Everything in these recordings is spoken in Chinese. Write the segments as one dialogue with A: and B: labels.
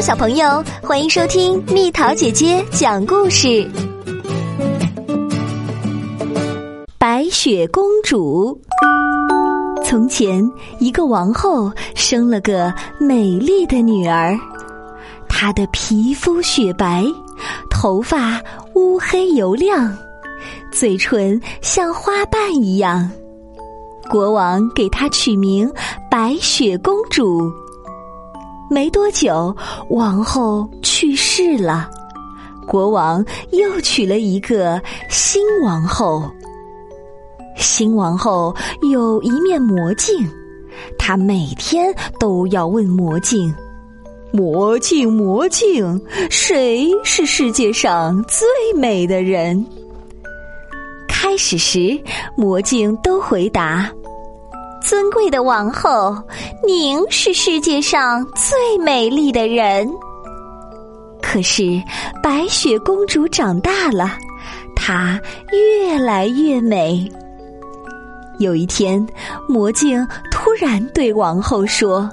A: 小朋友，欢迎收听蜜桃姐姐讲故事。白雪公主。从前，一个王后生了个美丽的女儿，她的皮肤雪白，头发乌黑油亮，嘴唇像花瓣一样。国王给她取名白雪公主。没多久，王后去世了，国王又娶了一个新王后。新王后有一面魔镜，她每天都要问魔镜：“魔镜，魔镜，谁是世界上最美的人？”开始时，魔镜都回答。尊贵的王后，您是世界上最美丽的人。可是白雪公主长大了，她越来越美。有一天，魔镜突然对王后说：“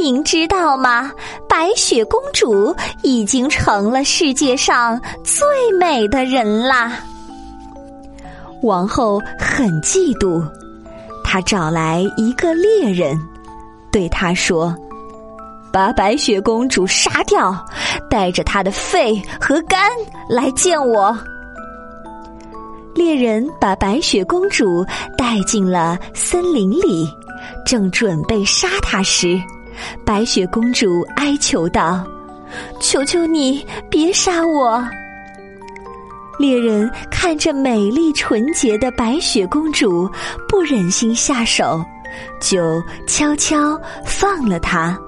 A: 您知道吗？白雪公主已经成了世界上最美的人啦！”王后很嫉妒。他找来一个猎人，对他说：“把白雪公主杀掉，带着她的肺和肝来见我。”猎人把白雪公主带进了森林里，正准备杀她时，白雪公主哀求道：“求求你别杀我！”猎人看着美丽纯洁的白雪公主，不忍心下手，就悄悄放了她，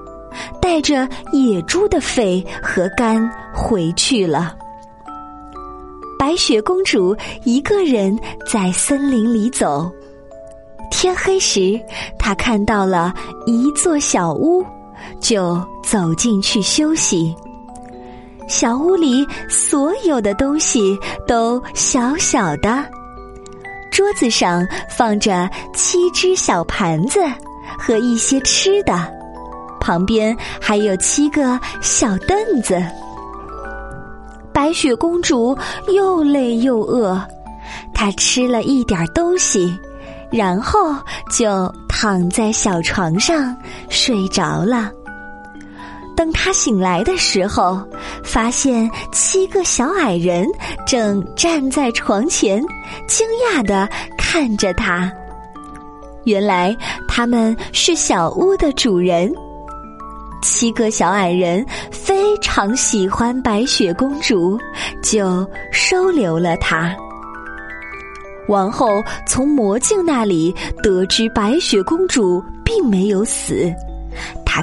A: 带着野猪的肺和肝回去了。白雪公主一个人在森林里走，天黑时，她看到了一座小屋，就走进去休息。小屋里所有的东西都小小的，桌子上放着七只小盘子和一些吃的，旁边还有七个小凳子。白雪公主又累又饿，她吃了一点东西，然后就躺在小床上睡着了。等他醒来的时候，发现七个小矮人正站在床前，惊讶的看着他。原来他们是小屋的主人。七个小矮人非常喜欢白雪公主，就收留了她。王后从魔镜那里得知白雪公主并没有死。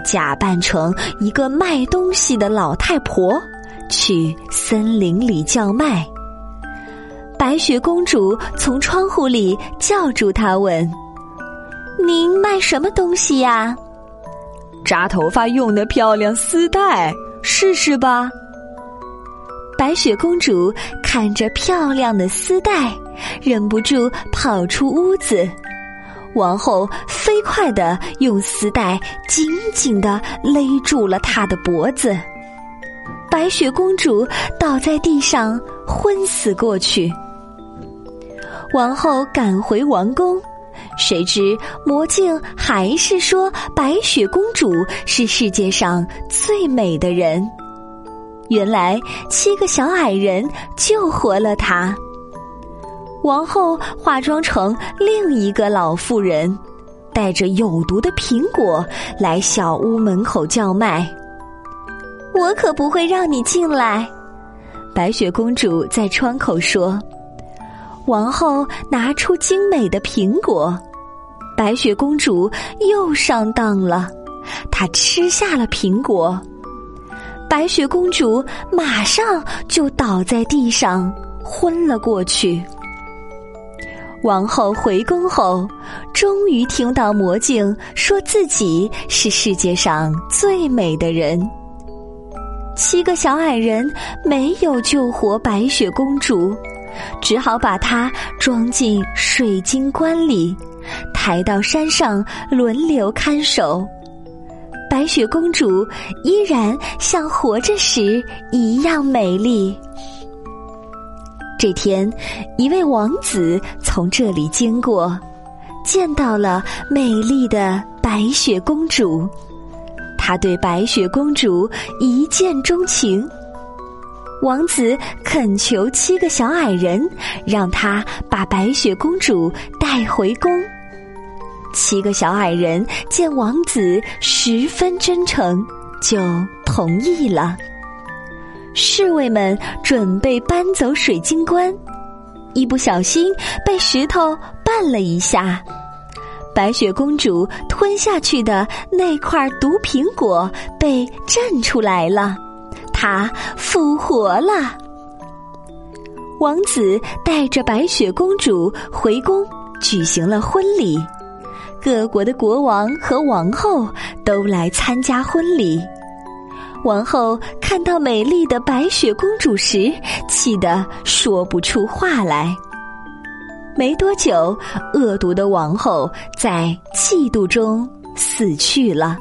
A: 假扮成一个卖东西的老太婆，去森林里叫卖。白雪公主从窗户里叫住她，问：“您卖什么东西呀？”“
B: 扎头发用的漂亮丝带，试试吧。”
A: 白雪公主看着漂亮的丝带，忍不住跑出屋子。王后飞快地用丝带紧紧地勒住了她的脖子，白雪公主倒在地上昏死过去。王后赶回王宫，谁知魔镜还是说白雪公主是世界上最美的人。原来七个小矮人救活了她。王后化妆成另一个老妇人，带着有毒的苹果来小屋门口叫卖。我可不会让你进来，白雪公主在窗口说。王后拿出精美的苹果，白雪公主又上当了，她吃下了苹果，白雪公主马上就倒在地上昏了过去。王后回宫后，终于听到魔镜说自己是世界上最美的人。七个小矮人没有救活白雪公主，只好把她装进水晶棺里，抬到山上轮流看守。白雪公主依然像活着时一样美丽。这天，一位王子从这里经过，见到了美丽的白雪公主。他对白雪公主一见钟情。王子恳求七个小矮人，让他把白雪公主带回宫。七个小矮人见王子十分真诚，就同意了。侍卫们准备搬走水晶棺，一不小心被石头绊了一下，白雪公主吞下去的那块毒苹果被震出来了，她复活了。王子带着白雪公主回宫，举行了婚礼。各国的国王和王后都来参加婚礼。王后看到美丽的白雪公主时，气得说不出话来。没多久，恶毒的王后在嫉妒中死去了。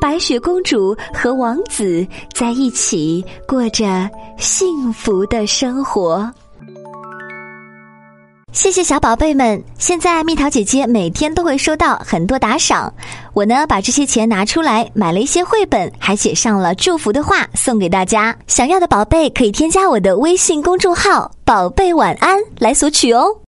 A: 白雪公主和王子在一起过着幸福的生活。谢谢小宝贝们！现在蜜桃姐姐每天都会收到很多打赏，我呢把这些钱拿出来买了一些绘本，还写上了祝福的话送给大家。想要的宝贝可以添加我的微信公众号“宝贝晚安”来索取哦。